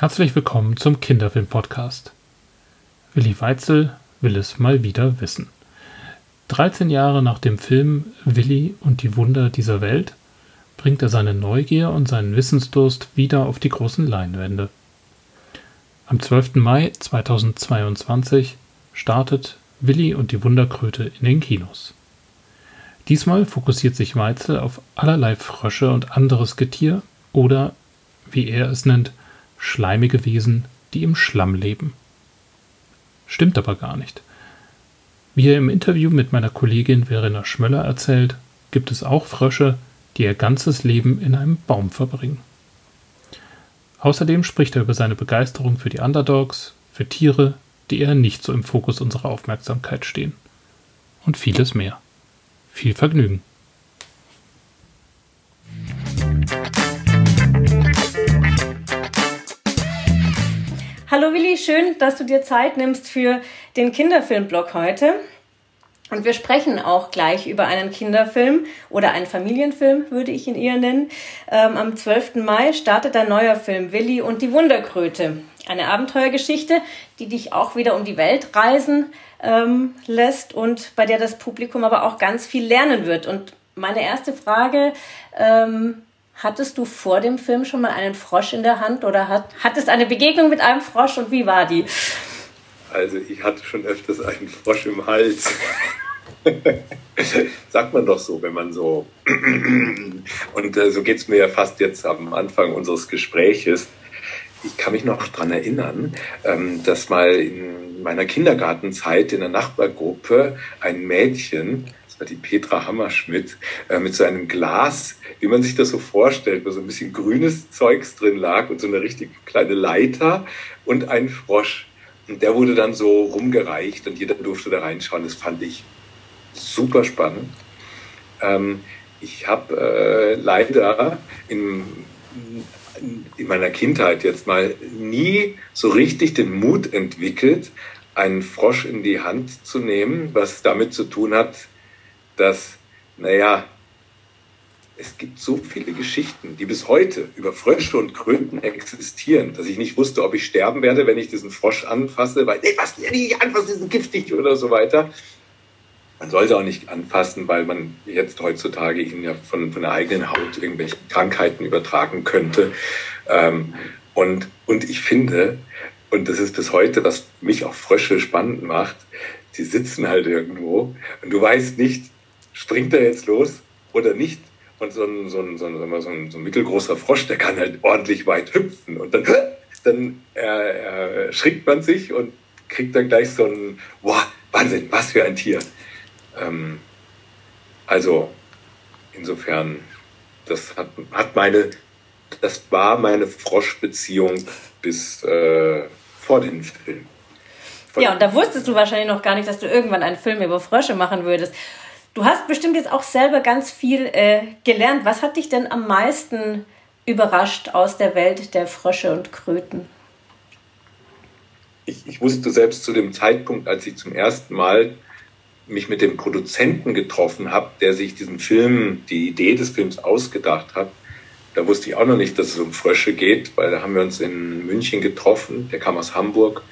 Herzlich willkommen zum Kinderfilm-Podcast. Willi Weitzel will es mal wieder wissen. 13 Jahre nach dem Film Willi und die Wunder dieser Welt bringt er seine Neugier und seinen Wissensdurst wieder auf die großen Leinwände. Am 12. Mai 2022 startet Willi und die Wunderkröte in den Kinos. Diesmal fokussiert sich Weitzel auf allerlei Frösche und anderes Getier oder, wie er es nennt, schleimige Wesen, die im Schlamm leben. Stimmt aber gar nicht. Wie er im Interview mit meiner Kollegin Verena Schmöller erzählt, gibt es auch Frösche, die ihr ganzes Leben in einem Baum verbringen. Außerdem spricht er über seine Begeisterung für die Underdogs, für Tiere, die eher nicht so im Fokus unserer Aufmerksamkeit stehen. Und vieles mehr. Viel Vergnügen. Hallo Willi, schön, dass du dir Zeit nimmst für den Kinderfilmblog heute. Und wir sprechen auch gleich über einen Kinderfilm oder einen Familienfilm, würde ich ihn eher nennen. Ähm, am 12. Mai startet ein neuer Film, Willi und die Wunderkröte. Eine Abenteuergeschichte, die dich auch wieder um die Welt reisen ähm, lässt und bei der das Publikum aber auch ganz viel lernen wird. Und meine erste Frage, ähm, Hattest du vor dem Film schon mal einen Frosch in der Hand oder hat, hattest eine Begegnung mit einem Frosch und wie war die? Also ich hatte schon öfters einen Frosch im Hals. Sagt man doch so, wenn man so. Und äh, so geht es mir ja fast jetzt am Anfang unseres Gespräches. Ich kann mich noch daran erinnern, ähm, dass mal in meiner Kindergartenzeit in der Nachbargruppe ein Mädchen die Petra Hammerschmidt, äh, mit so einem Glas, wie man sich das so vorstellt, wo so ein bisschen grünes Zeugs drin lag und so eine richtig kleine Leiter und ein Frosch. Und der wurde dann so rumgereicht und jeder durfte da reinschauen. Das fand ich super spannend. Ähm, ich habe äh, leider in, in meiner Kindheit jetzt mal nie so richtig den Mut entwickelt, einen Frosch in die Hand zu nehmen, was damit zu tun hat, dass, naja, es gibt so viele Geschichten, die bis heute über Frösche und Kröten existieren, dass ich nicht wusste, ob ich sterben werde, wenn ich diesen Frosch anfasse, weil, nee, was, nicht anfassen, die sind giftig oder so weiter. Man sollte auch nicht anfassen, weil man jetzt heutzutage ihn ja von, von der eigenen Haut irgendwelche Krankheiten übertragen könnte. Ähm, und, und ich finde, und das ist bis heute, was mich auch Frösche spannend macht, die sitzen halt irgendwo und du weißt nicht, springt er jetzt los oder nicht? Und so ein, so ein, so ein, so ein, so ein mittelgroßer Frosch, der kann halt ordentlich weit hüpfen. Und dann, dann äh, äh, man sich und kriegt dann gleich so ein, wow, Wahnsinn, was für ein Tier. Ähm, also insofern, das hat, hat meine, das war meine Froschbeziehung bis äh, vor dem Film. ja, und da wusstest du wahrscheinlich noch gar nicht, dass du irgendwann einen Film über Frösche machen würdest. Du hast bestimmt jetzt auch selber ganz viel äh, gelernt. Was hat dich denn am meisten überrascht aus der Welt der Frösche und Kröten? Ich, ich wusste selbst zu dem Zeitpunkt, als ich zum ersten Mal mich mit dem Produzenten getroffen habe, der sich diesen Film, die Idee des Films ausgedacht hat, da wusste ich auch noch nicht, dass es um Frösche geht, weil da haben wir uns in München getroffen. Der kam aus Hamburg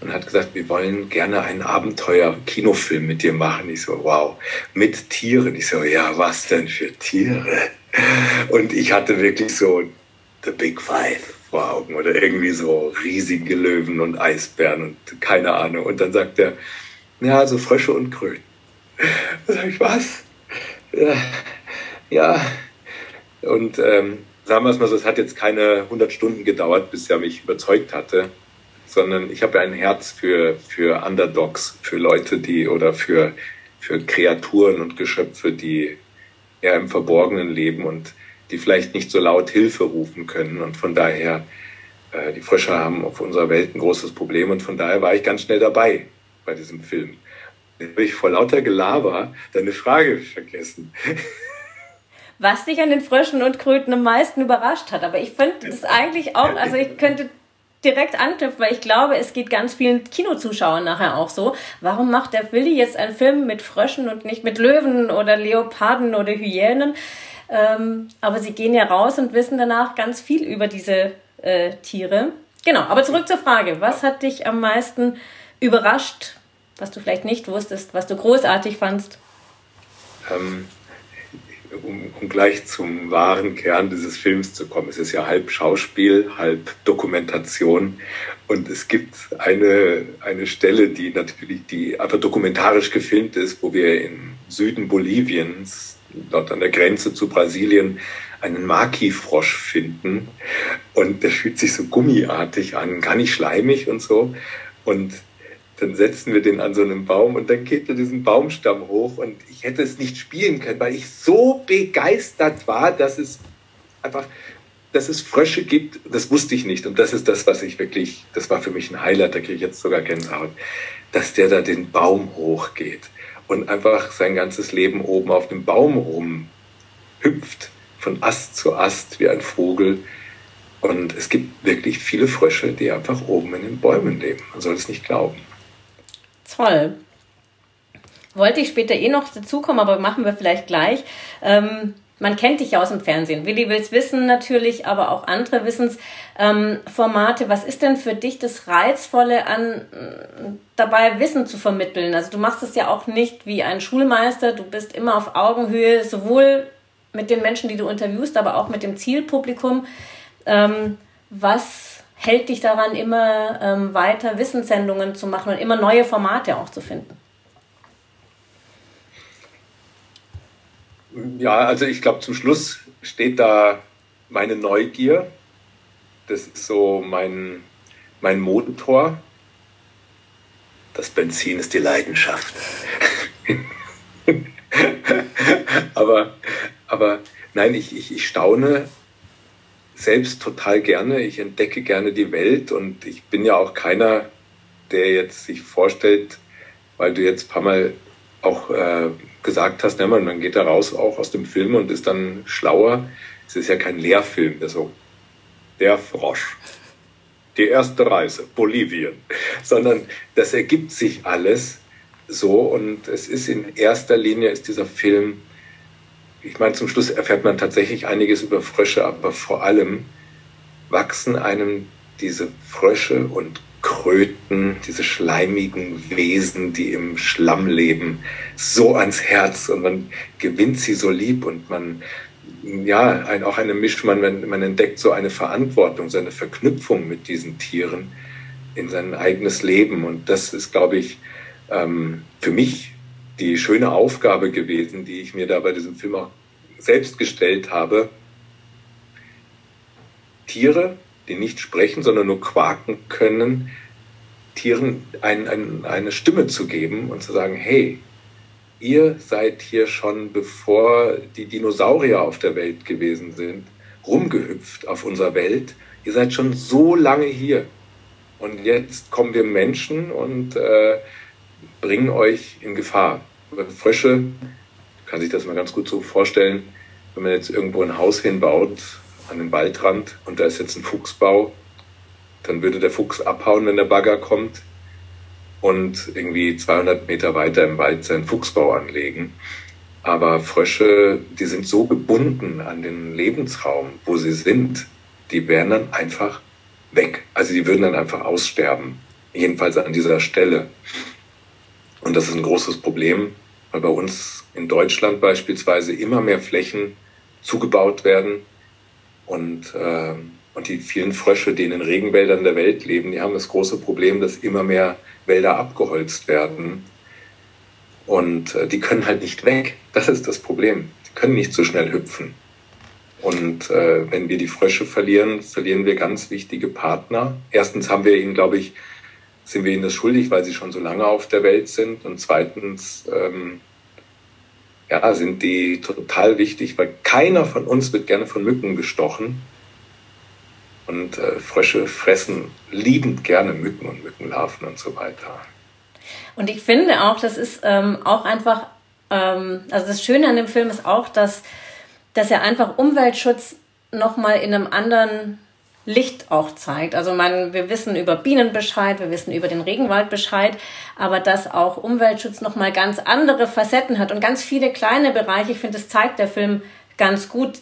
und hat gesagt, wir wollen gerne einen Abenteuer-Kinofilm mit dir machen. Ich so, wow, mit Tieren. Ich so, ja, was denn für Tiere? Und ich hatte wirklich so The Big Five vor Augen oder irgendwie so riesige Löwen und Eisbären und keine Ahnung. Und dann sagt er, ja, so Frösche und Kröten. Da sag ich, was? Ja, ja. Und ähm, sagen wir es mal so, es hat jetzt keine 100 Stunden gedauert, bis er mich überzeugt hatte sondern ich habe ein Herz für, für Underdogs, für Leute, die oder für, für Kreaturen und Geschöpfe, die eher im Verborgenen leben und die vielleicht nicht so laut Hilfe rufen können. Und von daher, äh, die Frösche haben auf unserer Welt ein großes Problem und von daher war ich ganz schnell dabei bei diesem Film. Dann habe ich vor lauter Gelaber deine Frage vergessen. Was dich an den Fröschen und Kröten am meisten überrascht hat. Aber ich finde das eigentlich auch, also ich könnte direkt anknüpfen, weil ich glaube, es geht ganz vielen Kinozuschauern nachher auch so. Warum macht der Willi jetzt einen Film mit Fröschen und nicht mit Löwen oder Leoparden oder Hyänen? Ähm, aber sie gehen ja raus und wissen danach ganz viel über diese äh, Tiere. Genau, aber zurück zur Frage. Was hat dich am meisten überrascht, was du vielleicht nicht wusstest, was du großartig fandst? Ähm, um, um, gleich zum wahren Kern dieses Films zu kommen. Es ist ja halb Schauspiel, halb Dokumentation. Und es gibt eine, eine Stelle, die natürlich, die einfach dokumentarisch gefilmt ist, wo wir im Süden Boliviens, dort an der Grenze zu Brasilien, einen Maki-Frosch finden. Und der fühlt sich so gummiartig an, gar nicht schleimig und so. Und dann setzen wir den an so einem Baum und dann geht er diesen Baumstamm hoch und ich hätte es nicht spielen können, weil ich so begeistert war, dass es einfach, dass es Frösche gibt, das wusste ich nicht und das ist das, was ich wirklich, das war für mich ein Highlight, da kriege ich jetzt sogar Gänsehaut, dass der da den Baum hochgeht und einfach sein ganzes Leben oben auf dem Baum rum hüpft, von Ast zu Ast wie ein Vogel. Und es gibt wirklich viele Frösche, die einfach oben in den Bäumen leben. Man soll es nicht glauben. Toll. Wollte ich später eh noch dazukommen, aber machen wir vielleicht gleich. Ähm, man kennt dich ja aus dem Fernsehen. Willi will es wissen natürlich, aber auch andere Wissensformate. Ähm, Was ist denn für dich das Reizvolle an äh, dabei Wissen zu vermitteln? Also du machst es ja auch nicht wie ein Schulmeister. Du bist immer auf Augenhöhe, sowohl mit den Menschen, die du interviewst, aber auch mit dem Zielpublikum. Ähm, was hält dich daran, immer ähm, weiter Wissenssendungen zu machen und immer neue Formate auch zu finden? Ja, also ich glaube, zum Schluss steht da meine Neugier. Das ist so mein, mein Motor. Das Benzin ist die Leidenschaft. aber, aber nein, ich, ich, ich staune selbst total gerne. Ich entdecke gerne die Welt und ich bin ja auch keiner, der jetzt sich vorstellt, weil du jetzt ein paar Mal auch äh, gesagt hast, ne, man, geht da raus auch aus dem Film und ist dann schlauer. Es ist ja kein Lehrfilm, der so, der Frosch, die erste Reise, Bolivien, sondern das ergibt sich alles so und es ist in erster Linie ist dieser Film ich meine, zum Schluss erfährt man tatsächlich einiges über Frösche, aber vor allem wachsen einem diese Frösche und Kröten, diese schleimigen Wesen, die im Schlamm leben, so ans Herz und man gewinnt sie so lieb und man, ja, ein, auch eine Mischung, man, man entdeckt so eine Verantwortung, so eine Verknüpfung mit diesen Tieren in sein eigenes Leben. Und das ist, glaube ich, ähm, für mich die schöne Aufgabe gewesen, die ich mir da bei diesem Film auch selbst gestellt habe. Tiere, die nicht sprechen, sondern nur quaken können, Tieren ein, ein, eine Stimme zu geben und zu sagen, hey, ihr seid hier schon, bevor die Dinosaurier auf der Welt gewesen sind, rumgehüpft auf unserer Welt. Ihr seid schon so lange hier. Und jetzt kommen wir Menschen und äh, bringen euch in Gefahr. Frösche, kann sich das mal ganz gut so vorstellen, wenn man jetzt irgendwo ein Haus hinbaut an den Waldrand und da ist jetzt ein Fuchsbau, dann würde der Fuchs abhauen, wenn der Bagger kommt und irgendwie 200 Meter weiter im Wald seinen Fuchsbau anlegen. Aber Frösche, die sind so gebunden an den Lebensraum, wo sie sind, die wären dann einfach weg. Also die würden dann einfach aussterben. Jedenfalls an dieser Stelle. Und das ist ein großes Problem, weil bei uns in Deutschland beispielsweise immer mehr Flächen zugebaut werden und, äh, und die vielen Frösche, die in den Regenwäldern der Welt leben, die haben das große Problem, dass immer mehr Wälder abgeholzt werden und äh, die können halt nicht weg. Das ist das Problem. Die können nicht so schnell hüpfen. Und äh, wenn wir die Frösche verlieren, verlieren wir ganz wichtige Partner. Erstens haben wir ihnen, glaube ich, sind wir ihnen das schuldig, weil sie schon so lange auf der Welt sind. Und zweitens ähm, ja, sind die total wichtig, weil keiner von uns wird gerne von Mücken gestochen. Und äh, Frösche fressen liebend gerne Mücken und Mückenlarven und so weiter. Und ich finde auch, das ist ähm, auch einfach, ähm, also das Schöne an dem Film ist auch, dass, dass er einfach Umweltschutz nochmal in einem anderen Licht auch zeigt. Also man, wir wissen über Bienen Bescheid, wir wissen über den Regenwald Bescheid, aber dass auch Umweltschutz nochmal ganz andere Facetten hat und ganz viele kleine Bereiche. Ich finde, das zeigt der Film ganz gut.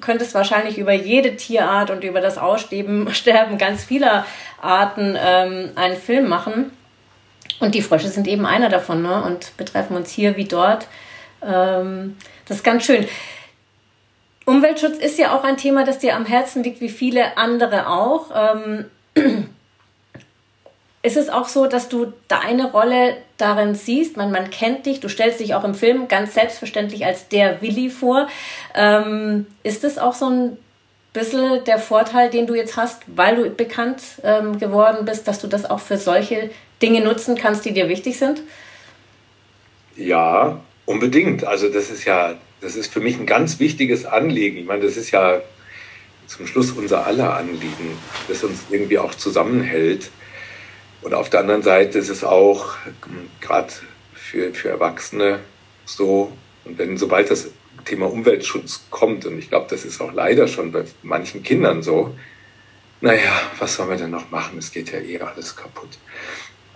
könntest wahrscheinlich über jede Tierart und über das Aussterben Sterben ganz vieler Arten ähm, einen Film machen. Und die Frösche sind eben einer davon ne? und betreffen uns hier wie dort. Ähm, das ist ganz schön. Umweltschutz ist ja auch ein Thema, das dir am Herzen liegt, wie viele andere auch. Ähm, ist es auch so, dass du deine Rolle darin siehst? Man, man kennt dich, du stellst dich auch im Film ganz selbstverständlich als der Willi vor. Ähm, ist es auch so ein bisschen der Vorteil, den du jetzt hast, weil du bekannt ähm, geworden bist, dass du das auch für solche Dinge nutzen kannst, die dir wichtig sind? Ja, unbedingt. Also das ist ja, das ist für mich ein ganz wichtiges Anliegen. Ich meine, das ist ja zum Schluss unser aller Anliegen, das uns irgendwie auch zusammenhält und auf der anderen Seite ist es auch ähm, gerade für, für Erwachsene so, und wenn sobald das Thema Umweltschutz kommt, und ich glaube, das ist auch leider schon bei manchen Kindern so, naja, was sollen wir denn noch machen? Es geht ja eh alles kaputt.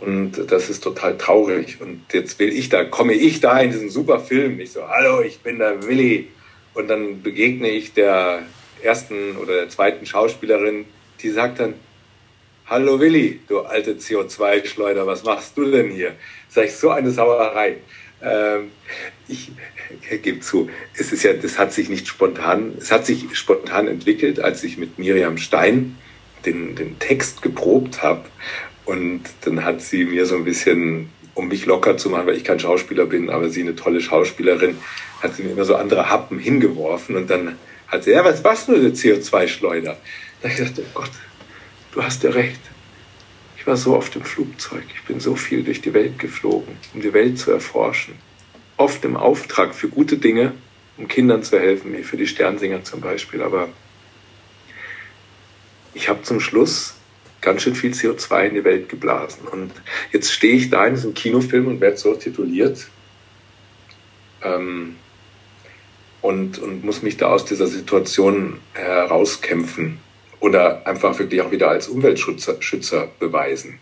Und das ist total traurig. Und jetzt will ich da, komme ich da in diesen super Film. Ich so, hallo, ich bin der Willi. Und dann begegne ich der ersten oder der zweiten Schauspielerin, die sagt dann, Hallo Willi, du alte CO2-Schleuder, was machst du denn hier? Sag ich, so eine Sauerei. Ähm, ich gebe zu, es ist ja, das hat sich nicht spontan, es hat sich spontan entwickelt, als ich mit Miriam Stein den, den Text geprobt habe. Und dann hat sie mir so ein bisschen, um mich locker zu machen, weil ich kein Schauspieler bin, aber sie eine tolle Schauspielerin, hat sie mir immer so andere Happen hingeworfen. Und dann hat sie, ja, was warst du, eine CO2-Schleuder? Da habe ich gedacht, oh Gott, Du hast ja recht. Ich war so oft im Flugzeug. Ich bin so viel durch die Welt geflogen, um die Welt zu erforschen. Oft im Auftrag für gute Dinge, um Kindern zu helfen, wie für die Sternsinger zum Beispiel. Aber ich habe zum Schluss ganz schön viel CO2 in die Welt geblasen. Und jetzt stehe ich da in diesem Kinofilm und werde so tituliert. Ähm, und, und muss mich da aus dieser Situation herauskämpfen oder einfach wirklich auch wieder als Umweltschützer Schützer beweisen.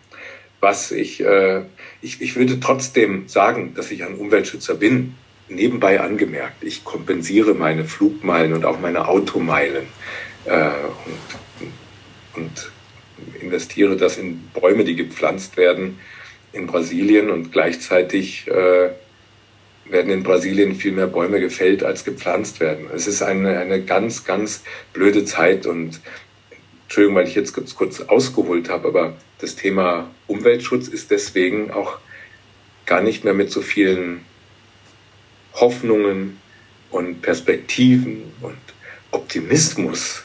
Was ich, äh, ich, ich würde trotzdem sagen, dass ich ein Umweltschützer bin. Nebenbei angemerkt, ich kompensiere meine Flugmeilen und auch meine Automeilen äh, und, und investiere das in Bäume, die gepflanzt werden in Brasilien und gleichzeitig äh, werden in Brasilien viel mehr Bäume gefällt, als gepflanzt werden. Es ist eine, eine ganz, ganz blöde Zeit und Entschuldigung, weil ich jetzt kurz, kurz ausgeholt habe, aber das Thema Umweltschutz ist deswegen auch gar nicht mehr mit so vielen Hoffnungen und Perspektiven und Optimismus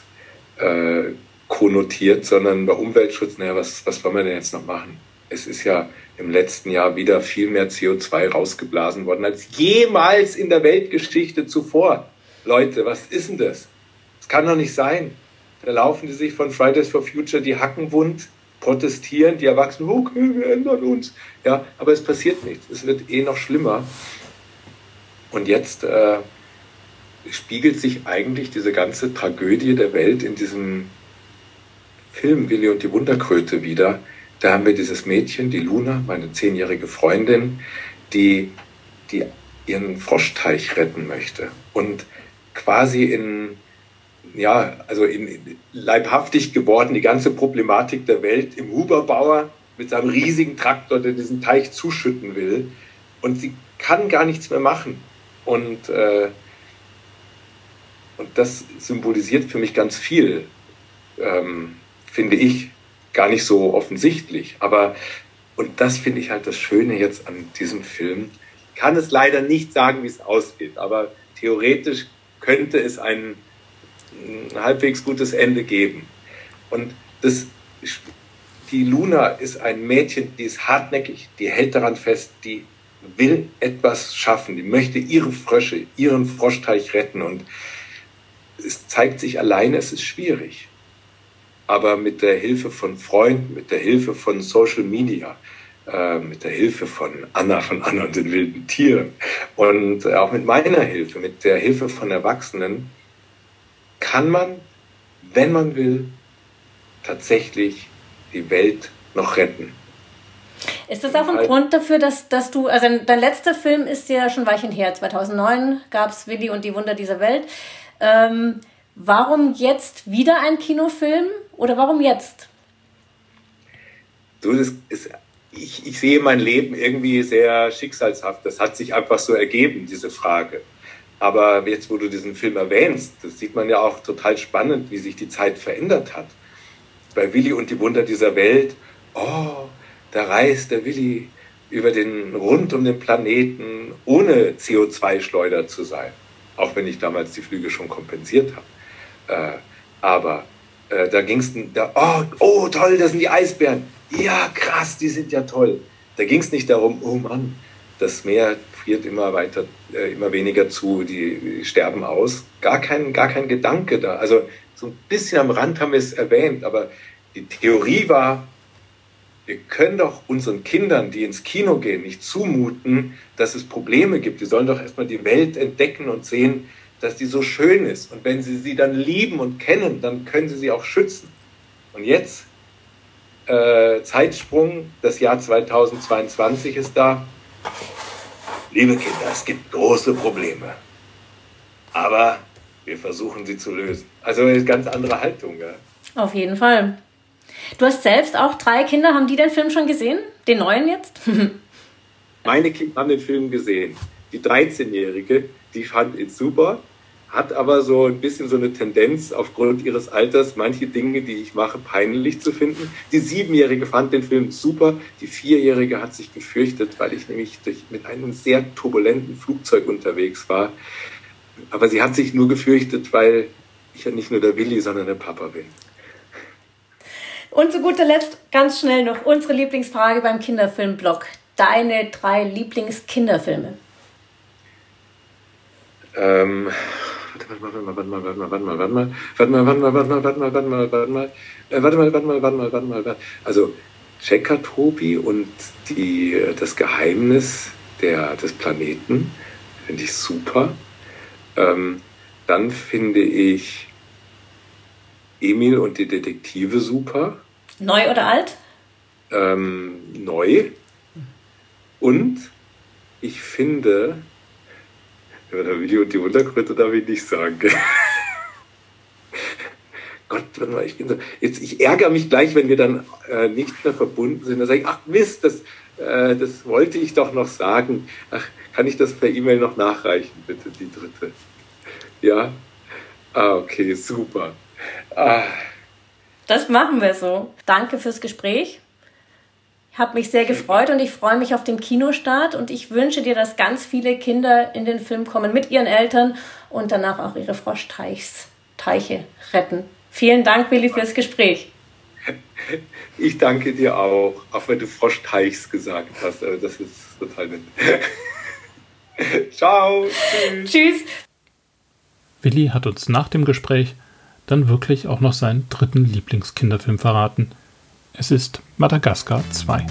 äh, konnotiert, sondern bei Umweltschutz, naja, was, was wollen wir denn jetzt noch machen? Es ist ja im letzten Jahr wieder viel mehr CO2 rausgeblasen worden als jemals in der Weltgeschichte zuvor. Leute, was ist denn das? Das kann doch nicht sein. Da laufen die sich von Fridays for Future die Hacken wund, protestieren, die Erwachsenen, okay, wir ändern uns. Ja, aber es passiert nichts. Es wird eh noch schlimmer. Und jetzt äh, spiegelt sich eigentlich diese ganze Tragödie der Welt in diesem Film Willi und die Wunderkröte wieder. Da haben wir dieses Mädchen, die Luna, meine zehnjährige Freundin, die, die ihren Froschteich retten möchte und quasi in ja, also in, leibhaftig geworden, die ganze Problematik der Welt im Huberbauer mit seinem riesigen Traktor, der diesen Teich zuschütten will. Und sie kann gar nichts mehr machen. Und, äh, und das symbolisiert für mich ganz viel, ähm, finde ich, gar nicht so offensichtlich. Aber, und das finde ich halt das Schöne jetzt an diesem Film. Ich kann es leider nicht sagen, wie es ausgeht, aber theoretisch könnte es einen ein halbwegs gutes Ende geben. Und das, die Luna ist ein Mädchen, die ist hartnäckig, die hält daran fest, die will etwas schaffen, die möchte ihre Frösche, ihren Froschteich retten. Und es zeigt sich alleine, es ist schwierig. Aber mit der Hilfe von Freunden, mit der Hilfe von Social Media, äh, mit der Hilfe von Anna von Anna und den wilden Tieren und auch mit meiner Hilfe, mit der Hilfe von Erwachsenen, kann man, wenn man will, tatsächlich die Welt noch retten. Ist das auch ein Grund dafür, dass, dass du, also dein letzter Film ist ja schon Weichen her, 2009 gab es Willi und die Wunder dieser Welt. Ähm, Warum jetzt wieder ein Kinofilm oder warum jetzt? Du, das ist, ich, ich sehe mein Leben irgendwie sehr schicksalshaft. Das hat sich einfach so ergeben, diese Frage. Aber jetzt, wo du diesen Film erwähnst, das sieht man ja auch total spannend, wie sich die Zeit verändert hat. Bei Willi und die Wunder dieser Welt, oh, da reist der Willi über den, rund um den Planeten, ohne CO2-Schleuder zu sein. Auch wenn ich damals die Flüge schon kompensiert habe. Äh, aber äh, da ging es, oh, oh, toll, das sind die Eisbären. Ja, krass, die sind ja toll. Da ging es nicht darum, oh Mann, das Meer friert immer weiter, äh, immer weniger zu, die, sterben aus. Gar kein, gar kein Gedanke da. Also so ein bisschen am Rand haben wir es erwähnt, aber die Theorie war, wir können doch unseren Kindern, die ins Kino gehen, nicht zumuten, dass es Probleme gibt. Die sollen doch erstmal die Welt entdecken und sehen, dass die so schön ist. Und wenn sie sie dann lieben und kennen, dann können sie sie auch schützen. Und jetzt, äh, Zeitsprung, das Jahr 2022 ist da. Liebe Kinder, es gibt große Probleme. Aber wir versuchen sie zu lösen. Also eine ganz andere Haltung. Ja. Auf jeden Fall. Du hast selbst auch drei Kinder. Haben die den Film schon gesehen? Den neuen jetzt? Meine Kinder haben den Film gesehen. Die 13-Jährige, die fand ihn super, hat aber so ein bisschen so eine Tendenz aufgrund ihres Alters, manche Dinge, die ich mache, peinlich zu finden. Die Siebenjährige fand den Film super. Die Vierjährige hat sich gefürchtet, weil ich nämlich durch, mit einem sehr turbulenten Flugzeug unterwegs war. Aber sie hat sich nur gefürchtet, weil ich ja nicht nur der Willi, sondern der Papa bin. Und zu guter Letzt ganz schnell noch unsere Lieblingsfrage beim Kinderfilmblog. Deine drei Lieblingskinderfilme? Ähm, warte mal, warte mal, warte mal, warte mal, warte mal, warte mal, warte mal, warte mal, warte mal, warte mal, warte mal, warte mal, warte mal, warte mal, warte mal, also Checker Tobi und die, das Geheimnis der, des Planeten finde ich super. Ähm, dann finde ich Emil und die Detektive super. Neu oder alt? Ähm, neu. Und ich finde, ja, der Willi und die Untergründe darf ich nicht sagen. Gott, ich bin so, jetzt, ich ärgere mich gleich, wenn wir dann äh, nicht mehr verbunden sind. Dann sage ich, ach Mist, das, äh, das wollte ich doch noch sagen. Ach, kann ich das per E-Mail noch nachreichen, bitte, die dritte? Ja? Ah, okay, super. Ah. Das machen wir so. Danke fürs Gespräch. Ich habe mich sehr gefreut und ich freue mich auf den Kinostart und ich wünsche dir, dass ganz viele Kinder in den Film kommen mit ihren Eltern und danach auch ihre Froschteiche retten. Vielen Dank, Willi, fürs Gespräch. Ich danke dir auch, auch wenn du Froschteichs gesagt hast. Das ist total nett. Ciao. Tschüss. Tschüss. Willi hat uns nach dem Gespräch dann wirklich auch noch seinen dritten Lieblingskinderfilm verraten. Es ist Madagaskar 2.